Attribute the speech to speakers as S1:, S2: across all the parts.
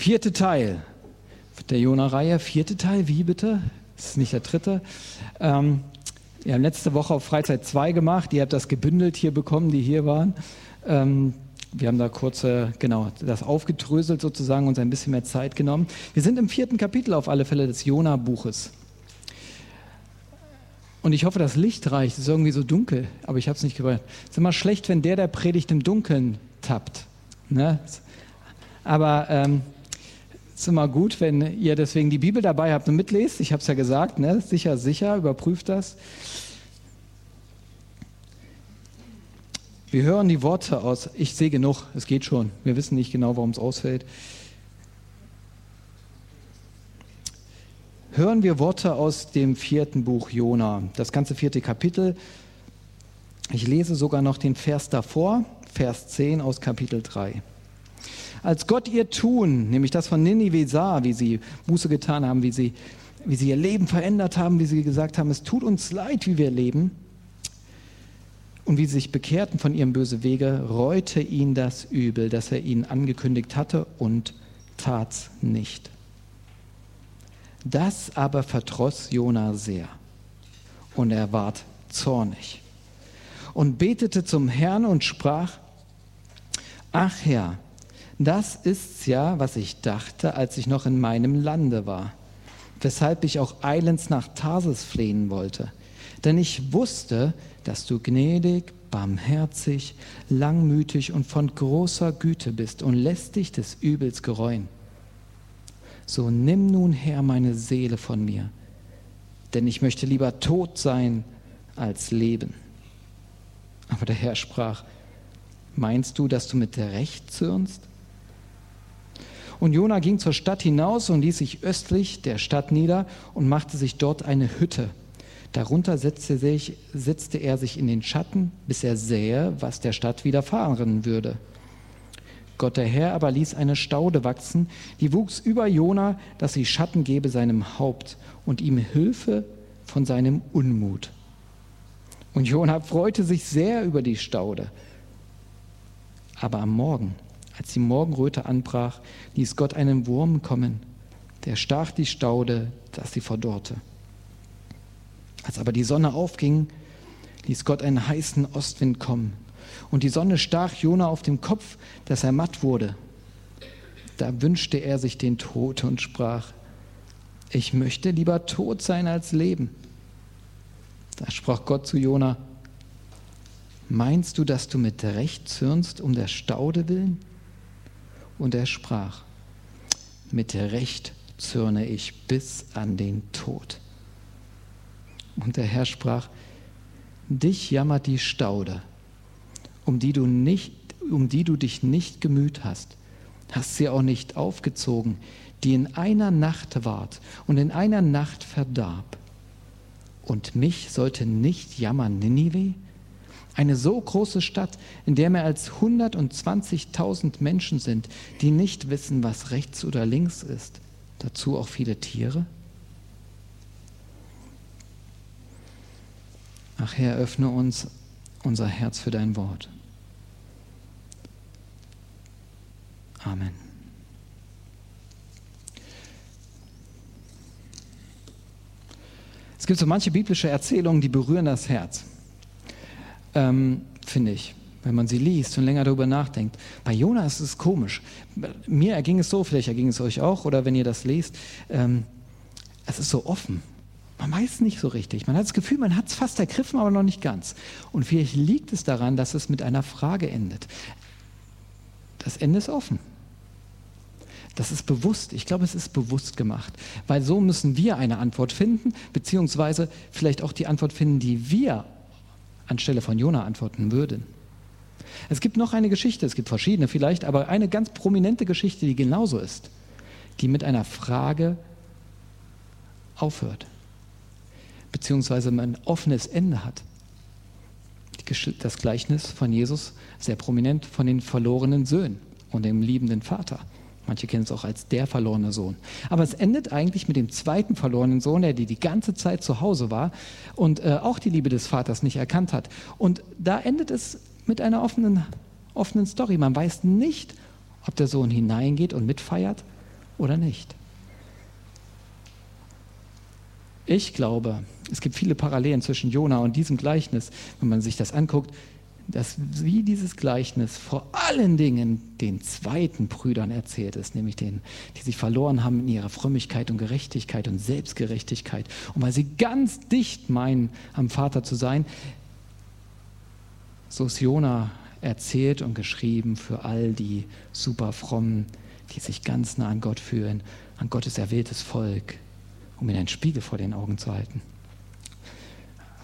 S1: Vierte Teil der Jona-Reihe. Vierte Teil, wie bitte? Das ist nicht der dritte. Ähm, wir haben letzte Woche auf Freizeit 2 gemacht. Ihr habt das gebündelt hier bekommen, die hier waren. Ähm, wir haben da kurz, genau, das aufgedröselt sozusagen, uns ein bisschen mehr Zeit genommen. Wir sind im vierten Kapitel auf alle Fälle des Jona-Buches. Und ich hoffe, das Licht reicht. Es ist irgendwie so dunkel, aber ich habe es nicht gebracht. Es ist immer schlecht, wenn der, der predigt, im Dunkeln tappt. Ne? Aber ähm, ist immer gut, wenn ihr deswegen die Bibel dabei habt und mitlest. Ich habe es ja gesagt, ne? sicher, sicher, überprüft das. Wir hören die Worte aus, ich sehe genug, es geht schon. Wir wissen nicht genau, warum es ausfällt. Hören wir Worte aus dem vierten Buch Jona, das ganze vierte Kapitel. Ich lese sogar noch den Vers davor, Vers 10 aus Kapitel 3. Als Gott ihr Tun, nämlich das von Ninive sah, wie sie Buße getan haben, wie sie, wie sie ihr Leben verändert haben, wie sie gesagt haben, es tut uns leid, wie wir leben, und wie sie sich bekehrten von ihrem bösen Wege, reute ihn das Übel, das er ihnen angekündigt hatte und tat's nicht. Das aber verdross Jona sehr. Und er ward zornig. Und betete zum Herrn und sprach, ach Herr, das ist's ja, was ich dachte, als ich noch in meinem Lande war, weshalb ich auch eilends nach Tarsis flehen wollte. Denn ich wusste, dass du gnädig, barmherzig, langmütig und von großer Güte bist und lässt dich des Übels gereuen. So nimm nun her meine Seele von mir, denn ich möchte lieber tot sein als leben. Aber der Herr sprach, meinst du, dass du mit der Recht zürnst? Und Jona ging zur Stadt hinaus und ließ sich östlich der Stadt nieder und machte sich dort eine Hütte Darunter setzte, sich, setzte er sich in den Schatten, bis er sähe, was der Stadt widerfahren würde. Gott der Herr aber ließ eine Staude wachsen, die wuchs über Jona, dass sie Schatten gebe seinem Haupt und ihm Hilfe von seinem Unmut. Und Jona freute sich sehr über die Staude. Aber am Morgen, als die Morgenröte anbrach, ließ Gott einen Wurm kommen, der stach die Staude, dass sie verdorrte. Als aber die Sonne aufging, ließ Gott einen heißen Ostwind kommen. Und die Sonne stach Jona auf dem Kopf, dass er matt wurde. Da wünschte er sich den Tod und sprach, ich möchte lieber tot sein als leben. Da sprach Gott zu Jona, meinst du, dass du mit Recht zürnst um der Staude willen? Und er sprach, mit Recht zürne ich bis an den Tod. Und der Herr sprach, dich jammert die Staude, um die du, nicht, um die du dich nicht gemüht hast, hast sie auch nicht aufgezogen, die in einer Nacht ward und in einer Nacht verdarb. Und mich sollte nicht jammern Ninive, eine so große Stadt, in der mehr als 120.000 Menschen sind, die nicht wissen, was rechts oder links ist, dazu auch viele Tiere? Ach Herr, öffne uns unser Herz für dein Wort. Amen. Es gibt so manche biblische Erzählungen, die berühren das Herz, ähm, finde ich, wenn man sie liest und länger darüber nachdenkt. Bei Jonas ist es komisch. Mir erging es so, vielleicht erging es euch auch, oder wenn ihr das lest, ähm, es ist so offen. Man weiß nicht so richtig. Man hat das Gefühl, man hat es fast ergriffen, aber noch nicht ganz. Und vielleicht liegt es daran, dass es mit einer Frage endet. Das Ende ist offen. Das ist bewusst. Ich glaube, es ist bewusst gemacht. Weil so müssen wir eine Antwort finden, beziehungsweise vielleicht auch die Antwort finden, die wir anstelle von Jona antworten würden. Es gibt noch eine Geschichte, es gibt verschiedene vielleicht, aber eine ganz prominente Geschichte, die genauso ist, die mit einer Frage aufhört beziehungsweise ein offenes Ende hat. Das Gleichnis von Jesus, sehr prominent, von den verlorenen Söhnen und dem liebenden Vater. Manche kennen es auch als der verlorene Sohn. Aber es endet eigentlich mit dem zweiten verlorenen Sohn, der die, ganze Zeit zu Hause war und äh, auch die Liebe des Vaters nicht erkannt hat. Und da endet es mit einer offenen, offenen Story. Man weiß nicht, ob der Sohn hineingeht und mitfeiert oder nicht? Ich glaube, es gibt viele Parallelen zwischen Jona und diesem Gleichnis, wenn man sich das anguckt, dass wie dieses Gleichnis vor allen Dingen den zweiten Brüdern erzählt ist, nämlich denen, die sich verloren haben in ihrer Frömmigkeit und Gerechtigkeit und Selbstgerechtigkeit. Und weil sie ganz dicht meinen, am Vater zu sein, so ist Jona erzählt und geschrieben für all die super frommen, die sich ganz nah an Gott fühlen, an Gottes erwähltes Volk, um ihnen einen Spiegel vor den Augen zu halten.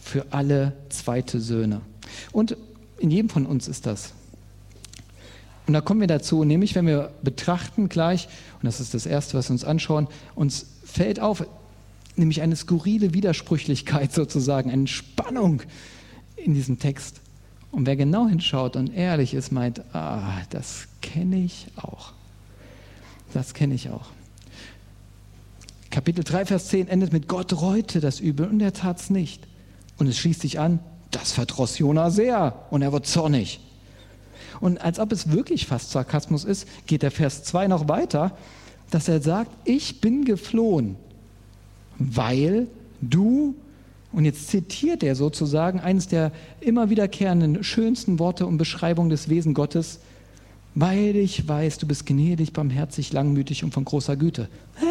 S1: Für alle zweite Söhne. Und in jedem von uns ist das. Und da kommen wir dazu, nämlich wenn wir betrachten gleich, und das ist das Erste, was wir uns anschauen, uns fällt auf, nämlich eine skurrile Widersprüchlichkeit sozusagen, eine Spannung in diesem Text. Und wer genau hinschaut und ehrlich ist, meint, ah, das kenne ich auch. Das kenne ich auch. Kapitel 3, Vers 10 endet mit Gott reute das Übel und er tat es nicht. Und es schließt sich an, das verdross Jona sehr und er wird zornig. Und als ob es wirklich fast Sarkasmus ist, geht der Vers 2 noch weiter, dass er sagt, ich bin geflohen, weil du, und jetzt zitiert er sozusagen eines der immer wiederkehrenden schönsten Worte und Beschreibungen des Wesen Gottes, weil ich weiß, du bist gnädig, barmherzig, langmütig und von großer Güte. Hä?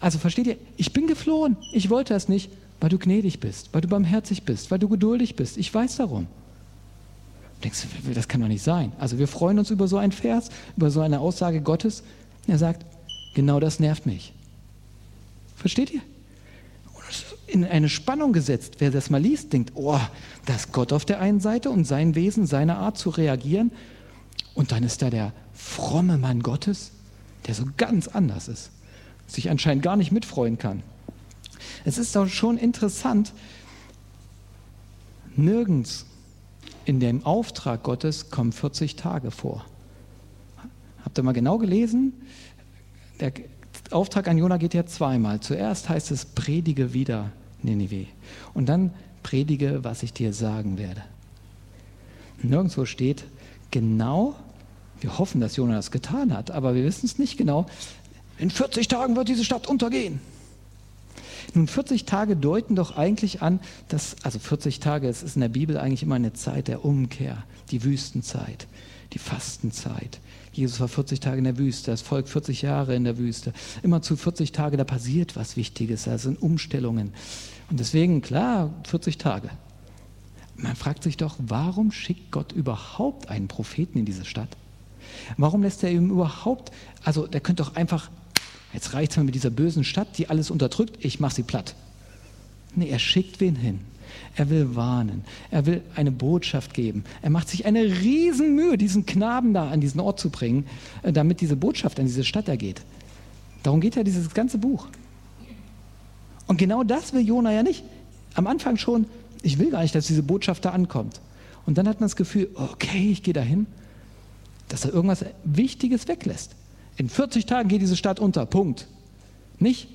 S1: Also versteht ihr, ich bin geflohen, ich wollte es nicht, weil du gnädig bist, weil du barmherzig bist, weil du geduldig bist. Ich weiß darum. Du denkst, das kann doch nicht sein. Also wir freuen uns über so einen Vers, über so eine Aussage Gottes. Er sagt, genau das nervt mich. Versteht ihr? In eine Spannung gesetzt. Wer das mal liest, denkt, oh, das ist Gott auf der einen Seite und sein Wesen, seine Art zu reagieren. Und dann ist da der fromme Mann Gottes, der so ganz anders ist, sich anscheinend gar nicht mitfreuen kann. Es ist doch schon interessant, nirgends in dem Auftrag Gottes kommen 40 Tage vor. Habt ihr mal genau gelesen? Der Auftrag an Jona geht ja zweimal. Zuerst heißt es, predige wieder Ninive. Und dann predige, was ich dir sagen werde. Nirgendwo steht genau, wir hoffen, dass Jona das getan hat, aber wir wissen es nicht genau, in 40 Tagen wird diese Stadt untergehen. Nun, 40 Tage deuten doch eigentlich an, dass, also 40 Tage, es ist in der Bibel eigentlich immer eine Zeit der Umkehr, die Wüstenzeit, die Fastenzeit. Jesus war 40 Tage in der Wüste, das Volk 40 Jahre in der Wüste. Immer zu 40 Tage, da passiert was Wichtiges, da sind Umstellungen. Und deswegen, klar, 40 Tage. Man fragt sich doch, warum schickt Gott überhaupt einen Propheten in diese Stadt? Warum lässt er ihm überhaupt, also der könnte doch einfach Jetzt reicht es mir mit dieser bösen Stadt, die alles unterdrückt, ich mache sie platt. Nee, er schickt wen hin. Er will warnen. Er will eine Botschaft geben. Er macht sich eine Riesenmühe, diesen Knaben da an diesen Ort zu bringen, äh, damit diese Botschaft an diese Stadt ergeht. Darum geht ja dieses ganze Buch. Und genau das will Jona ja nicht. Am Anfang schon, ich will gar nicht, dass diese Botschaft da ankommt. Und dann hat man das Gefühl, okay, ich gehe dahin, dass er irgendwas Wichtiges weglässt. In 40 Tagen geht diese Stadt unter. Punkt. Nicht,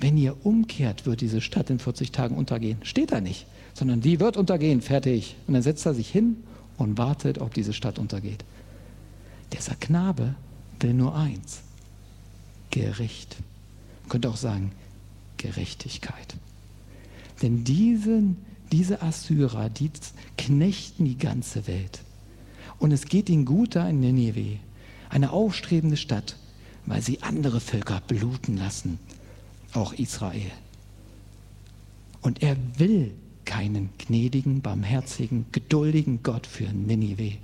S1: wenn ihr umkehrt, wird diese Stadt in 40 Tagen untergehen. Steht da nicht. Sondern die wird untergehen, fertig. Und dann setzt er sich hin und wartet, ob diese Stadt untergeht. Dieser Knabe will nur eins. Gericht. Man könnte auch sagen, Gerechtigkeit. Denn diesen, diese Assyrer, die knechten die ganze Welt. Und es geht ihnen gut da in Nineveh eine aufstrebende Stadt, weil sie andere Völker bluten lassen, auch Israel. Und er will keinen gnädigen, barmherzigen, geduldigen Gott für Ninive.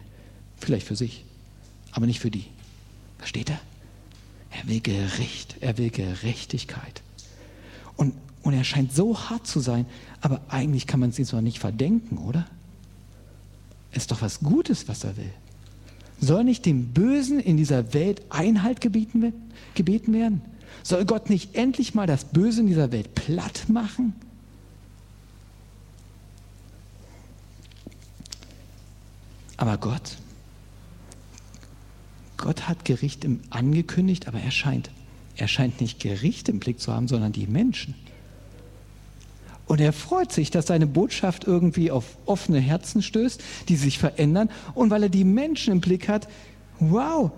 S1: Vielleicht für sich, aber nicht für die. Versteht er? Er will Gericht, er will Gerechtigkeit. Und, und er scheint so hart zu sein, aber eigentlich kann man es ihm doch nicht verdenken, oder? Ist doch was Gutes, was er will. Soll nicht dem Bösen in dieser Welt Einhalt gebeten, gebeten werden? Soll Gott nicht endlich mal das Böse in dieser Welt platt machen? Aber Gott, Gott hat Gericht angekündigt, aber er scheint, er scheint nicht Gericht im Blick zu haben, sondern die Menschen. Und er freut sich, dass seine Botschaft irgendwie auf offene Herzen stößt, die sich verändern. Und weil er die Menschen im Blick hat, wow,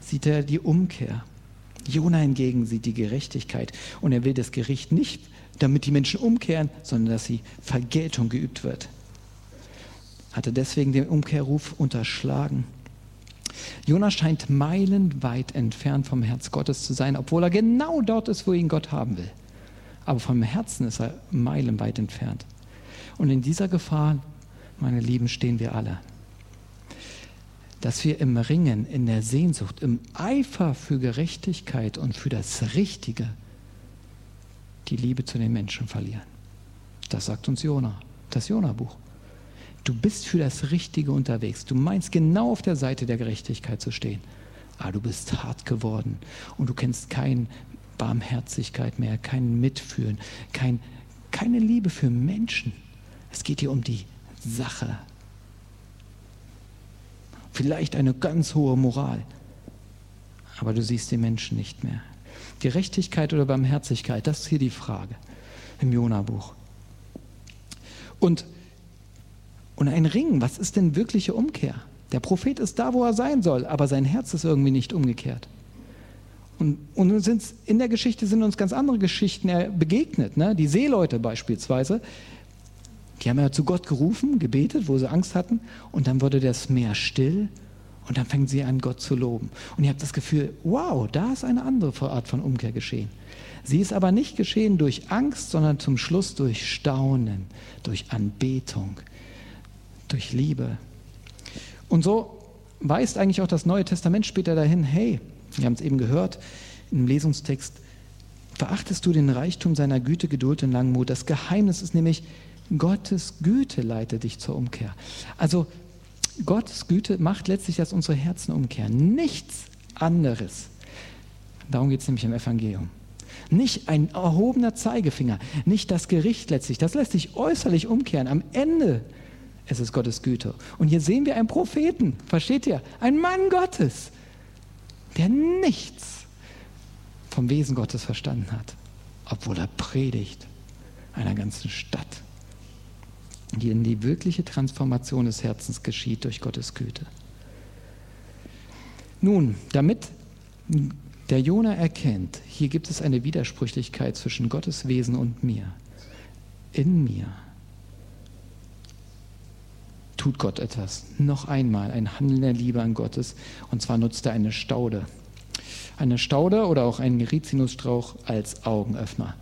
S1: sieht er die Umkehr. Jona hingegen sieht die Gerechtigkeit und er will das Gericht nicht, damit die Menschen umkehren, sondern dass sie Vergeltung geübt wird. Hatte deswegen den Umkehrruf unterschlagen. Jona scheint meilenweit entfernt vom Herz Gottes zu sein, obwohl er genau dort ist, wo ihn Gott haben will. Aber vom Herzen ist er meilenweit entfernt. Und in dieser Gefahr, meine Lieben, stehen wir alle dass wir im Ringen, in der Sehnsucht, im Eifer für Gerechtigkeit und für das Richtige die Liebe zu den Menschen verlieren. Das sagt uns Jona, das Jona-Buch. Du bist für das Richtige unterwegs. Du meinst genau auf der Seite der Gerechtigkeit zu stehen. Aber du bist hart geworden und du kennst keine Barmherzigkeit mehr, kein Mitfühlen, kein, keine Liebe für Menschen. Es geht hier um die Sache, vielleicht eine ganz hohe Moral, aber du siehst die Menschen nicht mehr. Gerechtigkeit oder Barmherzigkeit, das ist hier die Frage im Jona-Buch. Und, und ein Ring, was ist denn wirkliche Umkehr? Der Prophet ist da, wo er sein soll, aber sein Herz ist irgendwie nicht umgekehrt. Und, und in der Geschichte sind uns ganz andere Geschichten begegnet. Ne? Die Seeleute beispielsweise, die haben ja zu Gott gerufen, gebetet, wo sie Angst hatten, und dann wurde das Meer still und dann fängen sie an, Gott zu loben. Und ihr habt das Gefühl, wow, da ist eine andere Art von Umkehr geschehen. Sie ist aber nicht geschehen durch Angst, sondern zum Schluss durch Staunen, durch Anbetung, durch Liebe. Und so weist eigentlich auch das Neue Testament später dahin, hey, wir haben es eben gehört im Lesungstext, verachtest du den Reichtum seiner Güte, Geduld und Langmut. Das Geheimnis ist nämlich, Gottes Güte leitet dich zur Umkehr. Also Gottes Güte macht letztlich, dass unsere Herzen umkehren. Nichts anderes. Darum geht es nämlich im Evangelium. Nicht ein erhobener Zeigefinger, nicht das Gericht letztlich. Das lässt sich äußerlich umkehren. Am Ende ist es Gottes Güte. Und hier sehen wir einen Propheten, versteht ihr? Ein Mann Gottes, der nichts vom Wesen Gottes verstanden hat, obwohl er predigt einer ganzen Stadt in die wirkliche Transformation des Herzens geschieht durch Gottes Güte. Nun, damit der Jona erkennt, hier gibt es eine Widersprüchlichkeit zwischen Gottes Wesen und mir. In mir tut Gott etwas. Noch einmal ein Handeln der Liebe an Gottes. Und zwar nutzt er eine Staude. Eine Staude oder auch einen Rizinusstrauch als Augenöffner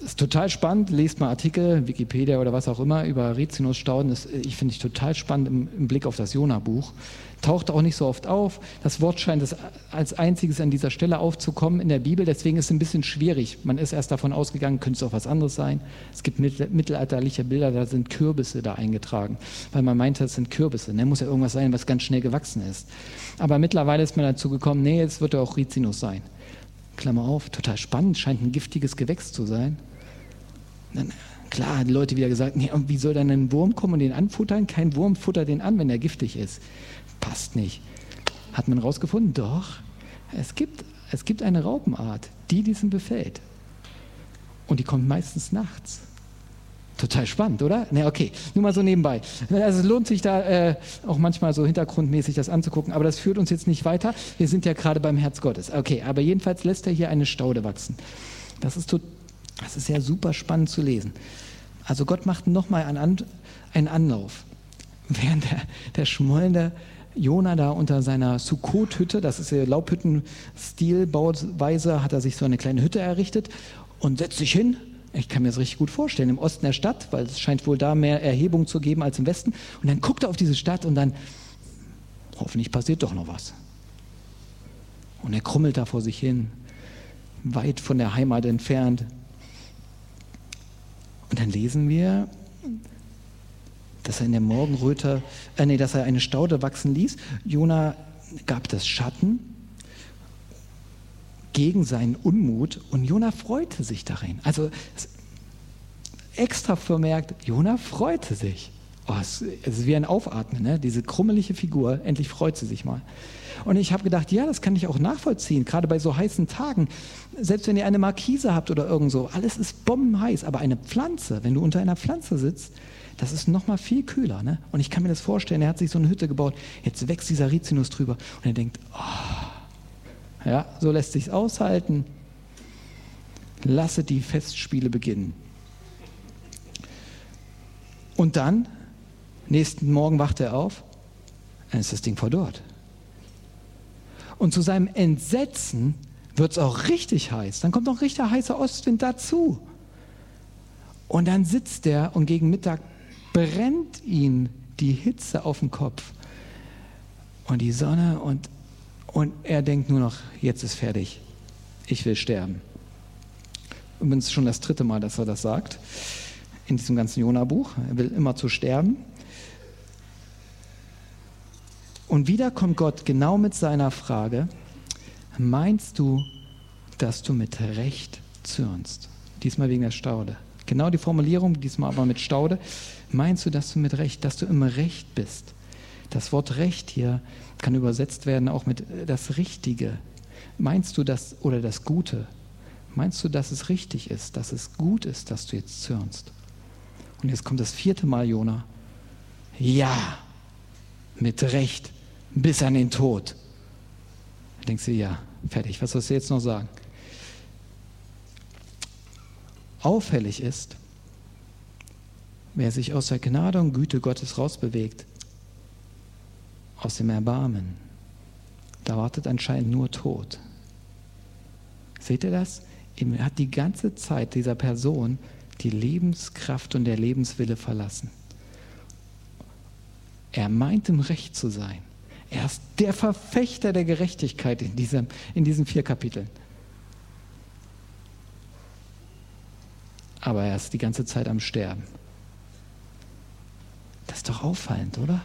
S1: ist total spannend. Lest mal Artikel, Wikipedia oder was auch immer über Rizinusstauden. Das, ich finde ich total spannend im, im Blick auf das Jona-Buch. Taucht auch nicht so oft auf. Das Wort scheint es als einziges an dieser Stelle aufzukommen in der Bibel. Deswegen ist es ein bisschen schwierig. Man ist erst davon ausgegangen, könnte es auch was anderes sein. Es gibt mittelalterliche Bilder, da sind Kürbisse da eingetragen, weil man meinte, es sind Kürbisse. Ne? Muss ja irgendwas sein, was ganz schnell gewachsen ist. Aber mittlerweile ist man dazu gekommen, nee, es wird ja auch Rizinus sein. Klammer auf, total spannend, scheint ein giftiges Gewächs zu sein. Dann, klar, die Leute wieder gesagt, nee, und wie soll dann ein Wurm kommen und den anfuttern? Kein Wurm futtert den an, wenn er giftig ist. Passt nicht. Hat man rausgefunden? Doch. Es gibt, es gibt eine Raupenart, die diesen befällt. Und die kommt meistens nachts. Total spannend, oder? Ne, okay, nur mal so nebenbei. Also es lohnt sich da äh, auch manchmal so hintergrundmäßig das anzugucken, aber das führt uns jetzt nicht weiter. Wir sind ja gerade beim Herz Gottes. Okay, aber jedenfalls lässt er hier eine Staude wachsen. Das ist total das ist ja super spannend zu lesen. Also Gott macht nochmal einen Anlauf. Während der, der schmollende Jona da unter seiner Sukkot-Hütte, das ist ja Laubhütten-Stil-Bauweise, hat er sich so eine kleine Hütte errichtet und setzt sich hin. Ich kann mir das richtig gut vorstellen, im Osten der Stadt, weil es scheint wohl da mehr Erhebung zu geben als im Westen. Und dann guckt er auf diese Stadt und dann, hoffentlich passiert doch noch was. Und er krummelt da vor sich hin, weit von der Heimat entfernt, dann lesen wir, dass er in der Morgenröte, äh, nee, dass er eine Staude wachsen ließ. Jona gab das Schatten gegen seinen Unmut und Jona freute sich darin. Also extra vermerkt, Jona freute sich. Oh, es ist wie ein Aufatmen, ne? diese krummelige Figur, endlich freut sie sich mal. Und ich habe gedacht, ja, das kann ich auch nachvollziehen, gerade bei so heißen Tagen. Selbst wenn ihr eine Markise habt oder irgend so, alles ist bombenheiß, aber eine Pflanze, wenn du unter einer Pflanze sitzt, das ist noch mal viel kühler. Ne? Und ich kann mir das vorstellen, er hat sich so eine Hütte gebaut, jetzt wächst dieser Rizinus drüber und er denkt, oh, Ja, so lässt sich's aushalten. Lasse die Festspiele beginnen. Und dann, nächsten Morgen wacht er auf, dann ist das Ding verdorrt. Und zu seinem Entsetzen wird es auch richtig heiß. Dann kommt noch richtig heißer Ostwind dazu. Und dann sitzt er und gegen Mittag brennt ihn die Hitze auf den Kopf und die Sonne und, und er denkt nur noch, jetzt ist fertig, ich will sterben. Übrigens schon das dritte Mal, dass er das sagt in diesem ganzen Jona-Buch. Er will immer zu sterben. Und wieder kommt Gott genau mit seiner Frage, meinst du, dass du mit Recht zürnst? Diesmal wegen der Staude. Genau die Formulierung, diesmal aber mit Staude. Meinst du, dass du mit Recht, dass du im Recht bist? Das Wort Recht hier kann übersetzt werden auch mit äh, das Richtige. Meinst du das oder das Gute? Meinst du, dass es richtig ist, dass es gut ist, dass du jetzt zürnst? Und jetzt kommt das vierte Mal Jona. Ja, mit Recht, bis an den Tod. Da denkst du, ja, fertig, was sollst du jetzt noch sagen? Auffällig ist, wer sich aus der Gnade und Güte Gottes rausbewegt, aus dem Erbarmen, da wartet anscheinend nur Tod. Seht ihr das? Ihm hat die ganze Zeit dieser Person die Lebenskraft und der Lebenswille verlassen. Er meint im Recht zu sein. Er ist der Verfechter der Gerechtigkeit in, diesem, in diesen vier Kapiteln. Aber er ist die ganze Zeit am Sterben. Das ist doch auffallend, oder?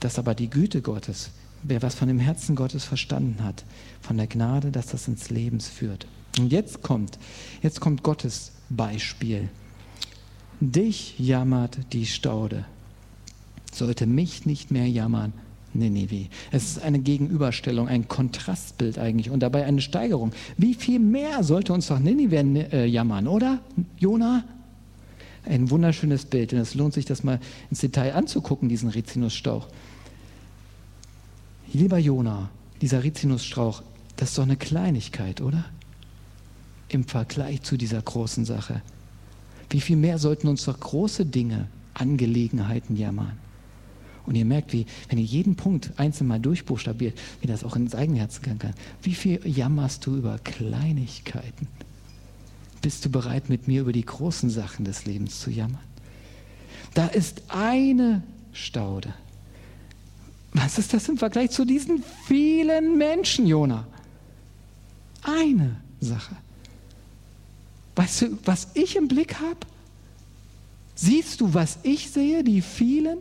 S1: Dass aber die Güte Gottes, wer was von dem Herzen Gottes verstanden hat, von der Gnade, dass das ins Leben führt. Und jetzt kommt, jetzt kommt Gottes Beispiel. Dich jammert die Staude. Sollte mich nicht mehr jammern, Ninive. Es ist eine Gegenüberstellung, ein Kontrastbild eigentlich und dabei eine Steigerung. Wie viel mehr sollte uns doch Ninive äh, jammern, oder? Jona? Ein wunderschönes Bild und es lohnt sich, das mal ins Detail anzugucken, diesen Rizinusstrauch. Lieber Jona, dieser Rizinusstrauch, das ist doch eine Kleinigkeit, oder? Im Vergleich zu dieser großen Sache. Wie viel mehr sollten uns doch große Dinge, Angelegenheiten jammern? Und ihr merkt, wie, wenn ihr jeden Punkt einzeln mal durchbuchstabiert, wie das auch ins eigene Herzen gehen kann. Wie viel jammerst du über Kleinigkeiten? Bist du bereit, mit mir über die großen Sachen des Lebens zu jammern? Da ist eine Staude. Was ist das im Vergleich zu diesen vielen Menschen, Jona? Eine Sache. Weißt du, was ich im Blick habe? Siehst du, was ich sehe, die vielen?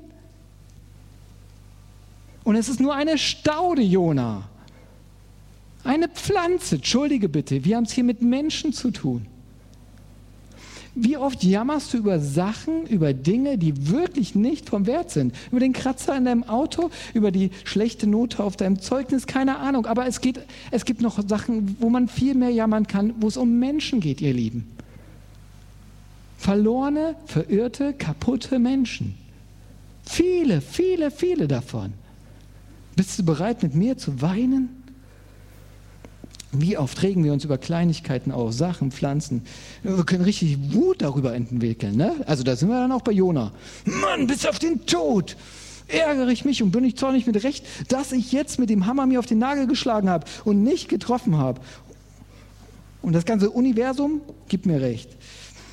S1: Und es ist nur eine Staude, Jona. Eine Pflanze, entschuldige bitte, wir haben es hier mit Menschen zu tun. Wie oft jammerst du über Sachen, über Dinge, die wirklich nicht vom Wert sind? Über den Kratzer in deinem Auto, über die schlechte Note auf deinem Zeugnis, keine Ahnung. Aber es, geht, es gibt noch Sachen, wo man viel mehr jammern kann, wo es um Menschen geht, ihr Lieben. Verlorene, verirrte, kaputte Menschen. Viele, viele, viele davon. Bist du bereit, mit mir zu weinen? Wie oft regen wir uns über Kleinigkeiten auf, Sachen, Pflanzen. Wir können richtig Wut darüber entwickeln. Ne? Also da sind wir dann auch bei Jona. Mann, bis auf den Tod ärgere ich mich und bin ich zornig mit Recht, dass ich jetzt mit dem Hammer mir auf den Nagel geschlagen habe und nicht getroffen habe. Und das ganze Universum gibt mir recht.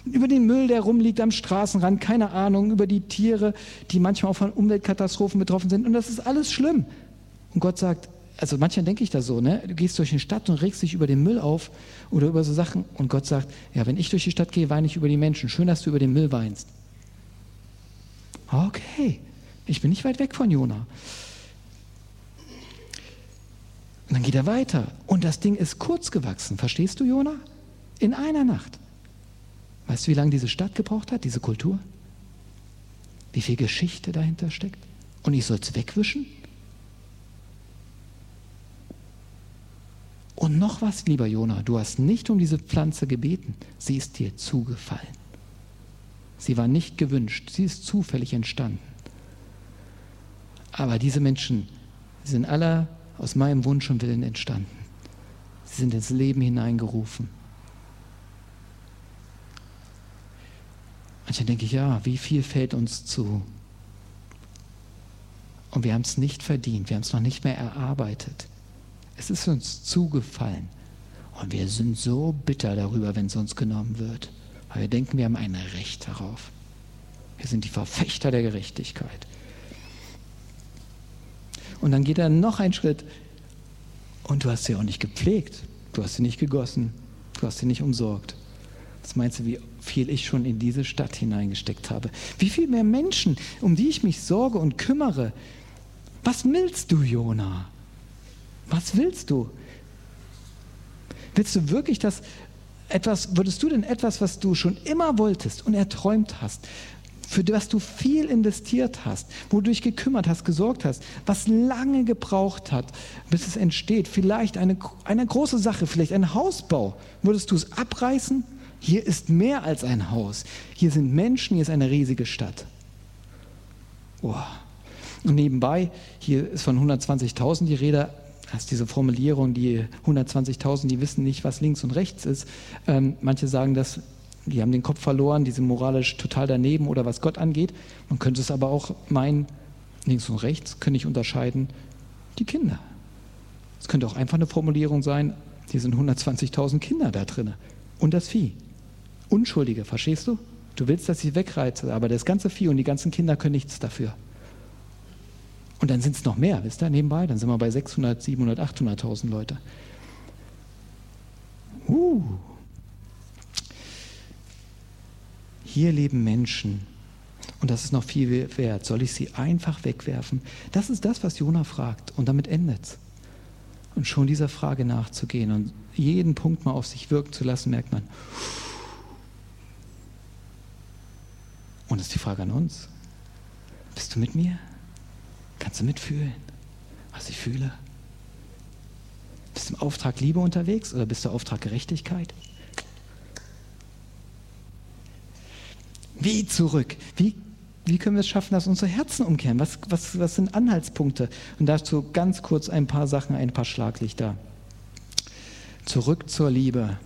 S1: Über den Müll, der rumliegt am Straßenrand, keine Ahnung, über die Tiere, die manchmal auch von Umweltkatastrophen betroffen sind. Und das ist alles schlimm. Und Gott sagt, also manchmal denke ich da so, ne? du gehst durch die Stadt und regst dich über den Müll auf oder über so Sachen und Gott sagt, ja, wenn ich durch die Stadt gehe, weine ich über die Menschen. Schön, dass du über den Müll weinst. Okay, ich bin nicht weit weg von Jona. Und dann geht er weiter und das Ding ist kurz gewachsen. Verstehst du, Jona? In einer Nacht. Weißt du, wie lange diese Stadt gebraucht hat, diese Kultur? Wie viel Geschichte dahinter steckt? Und ich soll es wegwischen? Und noch was, lieber Jona, du hast nicht um diese Pflanze gebeten, sie ist dir zugefallen. Sie war nicht gewünscht, sie ist zufällig entstanden. Aber diese Menschen sind aller aus meinem Wunsch und Willen entstanden. Sie sind ins Leben hineingerufen. Manchmal denke ich, ja, wie viel fällt uns zu? Und wir haben es nicht verdient, wir haben es noch nicht mehr erarbeitet. Es ist uns zugefallen. Und wir sind so bitter darüber, wenn es uns genommen wird. Weil wir denken, wir haben ein Recht darauf. Wir sind die Verfechter der Gerechtigkeit. Und dann geht er noch einen Schritt. Und du hast sie auch nicht gepflegt. Du hast sie nicht gegossen. Du hast sie nicht umsorgt. Was meinst du, wie viel ich schon in diese Stadt hineingesteckt habe? Wie viel mehr Menschen, um die ich mich sorge und kümmere, was willst du, Jona? Was willst du? Willst du wirklich das etwas, würdest du denn etwas, was du schon immer wolltest und erträumt hast, für das du viel investiert hast, wo du dich gekümmert hast, gesorgt hast, was lange gebraucht hat, bis es entsteht, vielleicht eine, eine große Sache, vielleicht ein Hausbau, würdest du es abreißen? Hier ist mehr als ein Haus. Hier sind Menschen, hier ist eine riesige Stadt. Oh. Und nebenbei, hier ist von 120.000 die Rede, hast diese Formulierung, die 120.000, die wissen nicht, was links und rechts ist. Ähm, manche sagen das, die haben den Kopf verloren, die sind moralisch total daneben oder was Gott angeht. Man könnte es aber auch meinen, links und rechts können nicht unterscheiden, die Kinder. Es könnte auch einfach eine Formulierung sein, hier sind 120.000 Kinder da drin und das Vieh. Unschuldige, verstehst du? Du willst, dass ich wegreize, aber das ganze Vieh und die ganzen Kinder können nichts dafür. Und dann sind es noch mehr, wisst ihr, nebenbei. Dann sind wir bei 600, 700, 800.000 Leute. Uh. Hier leben Menschen. Und das ist noch viel wert. Soll ich sie einfach wegwerfen? Das ist das, was Jona fragt. Und damit endet es. Und schon dieser Frage nachzugehen und jeden Punkt mal auf sich wirken zu lassen, merkt man. Und das ist die Frage an uns. Bist du mit mir? Kannst du mitfühlen, was ich fühle? Bist du im Auftrag Liebe unterwegs oder bist du im Auftrag Gerechtigkeit? Wie zurück? Wie, wie können wir es schaffen, dass unsere Herzen umkehren? Was, was, was sind Anhaltspunkte? Und dazu ganz kurz ein paar Sachen, ein paar Schlaglichter. Zurück zur Liebe,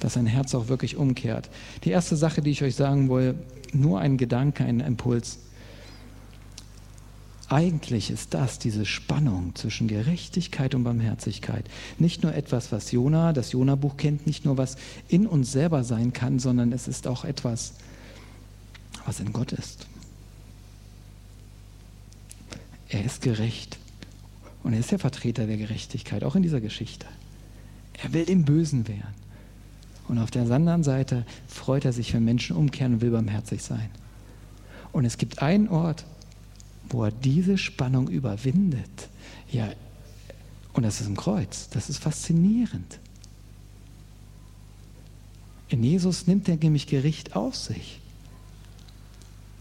S1: dass ein Herz auch wirklich umkehrt. Die erste Sache, die ich euch sagen will, nur ein Gedanke, ein Impuls. Eigentlich ist das diese Spannung zwischen Gerechtigkeit und Barmherzigkeit nicht nur etwas, was Jona, das Jona-Buch kennt, nicht nur was in uns selber sein kann, sondern es ist auch etwas, was in Gott ist. Er ist gerecht und er ist der Vertreter der Gerechtigkeit, auch in dieser Geschichte. Er will dem Bösen wehren. Und auf der anderen Seite freut er sich, wenn Menschen umkehren und will barmherzig sein. Und es gibt einen Ort, wo er diese Spannung überwindet. Ja, und das ist im Kreuz. Das ist faszinierend. In Jesus nimmt er nämlich Gericht auf sich,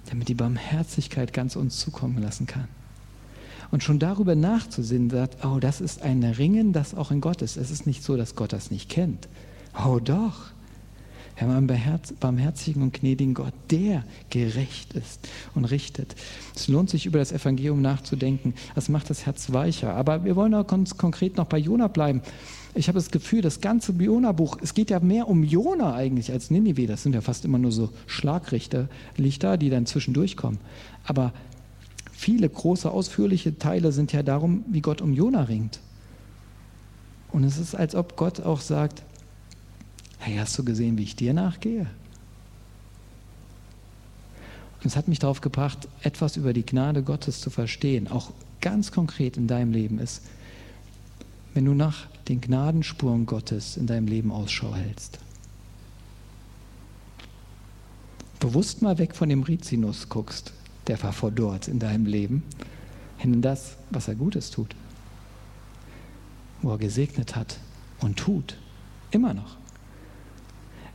S1: damit die Barmherzigkeit ganz uns zukommen lassen kann. Und schon darüber nachzusinnen, sagt, oh, das ist ein Ringen, das auch in Gott ist. Es ist nicht so, dass Gott das nicht kennt. Oh doch, wir haben barmherzigen und gnädigen Gott, der gerecht ist und richtet. Es lohnt sich, über das Evangelium nachzudenken. Das macht das Herz weicher. Aber wir wollen auch ganz konkret noch bei Jona bleiben. Ich habe das Gefühl, das ganze Jona-Buch, es geht ja mehr um Jona eigentlich als Ninive. Das sind ja fast immer nur so Schlaglichter, Lichter, die dann zwischendurch kommen. Aber viele große, ausführliche Teile sind ja darum, wie Gott um Jona ringt. Und es ist, als ob Gott auch sagt, hey, hast du gesehen, wie ich dir nachgehe? Und es hat mich darauf gebracht, etwas über die Gnade Gottes zu verstehen, auch ganz konkret in deinem Leben ist, wenn du nach den Gnadenspuren Gottes in deinem Leben Ausschau hältst. Bewusst mal weg von dem Rizinus guckst, der war vor dort in deinem Leben, hin in das, was er Gutes tut, wo er gesegnet hat und tut, immer noch.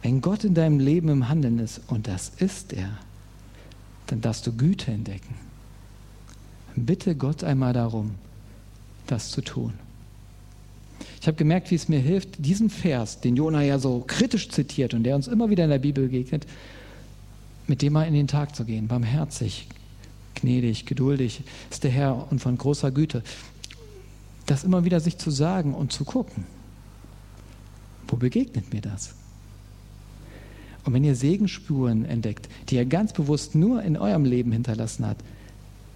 S1: Wenn Gott in deinem Leben im Handeln ist, und das ist er, dann darfst du Güte entdecken. Bitte Gott einmal darum, das zu tun. Ich habe gemerkt, wie es mir hilft, diesen Vers, den Jona ja so kritisch zitiert und der uns immer wieder in der Bibel begegnet, mit dem mal in den Tag zu gehen, barmherzig, gnädig, geduldig ist der Herr und von großer Güte. das immer wieder sich zu sagen und zu gucken. Wo begegnet mir das? Und wenn ihr Segenspuren entdeckt, die er ganz bewusst nur in eurem Leben hinterlassen hat,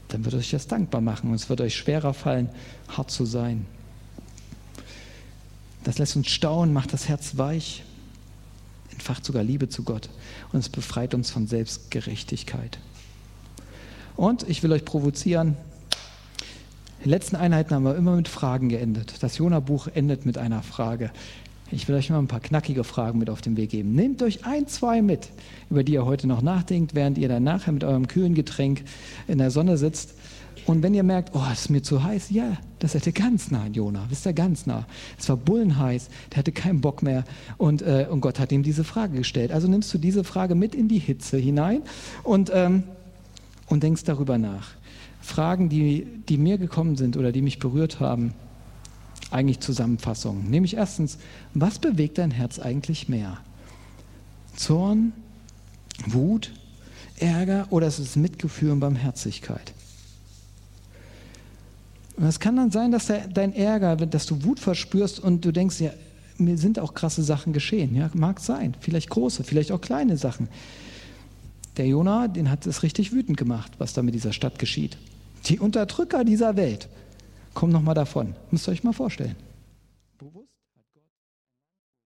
S1: dann wird euch das dankbar machen und es wird euch schwerer fallen, hart zu sein. Das lässt uns staunen, macht das Herz weich, entfacht sogar Liebe zu Gott und es befreit uns von Selbstgerechtigkeit. Und ich will euch provozieren. Die letzten Einheiten haben wir immer mit Fragen geendet. Das Jona-Buch endet mit einer Frage. Ich will euch mal ein paar knackige Fragen mit auf den Weg geben. Nehmt euch ein, zwei mit, über die ihr heute noch nachdenkt, während ihr dann nachher mit eurem kühlen Getränk in der Sonne sitzt. Und wenn ihr merkt, oh, es ist mir zu heiß, ja, das hätte ganz nah an Jona, wisst ihr, ganz nah. Es war bullenheiß, der hatte keinen Bock mehr und, äh, und Gott hat ihm diese Frage gestellt. Also nimmst du diese Frage mit in die Hitze hinein und ähm, und denkst darüber nach. Fragen, die, die mir gekommen sind oder die mich berührt haben, eigentlich Zusammenfassungen. Nämlich erstens, was bewegt dein Herz eigentlich mehr? Zorn, Wut, Ärger oder ist es Mitgefühl und Barmherzigkeit? Und es kann dann sein, dass der, dein Ärger, dass du Wut verspürst und du denkst, ja, mir sind auch krasse Sachen geschehen. Ja, mag sein. Vielleicht große, vielleicht auch kleine Sachen. Der Jonah, den hat es richtig wütend gemacht, was da mit dieser Stadt geschieht. Die Unterdrücker dieser Welt kommen nochmal davon. Müsst ihr euch mal vorstellen.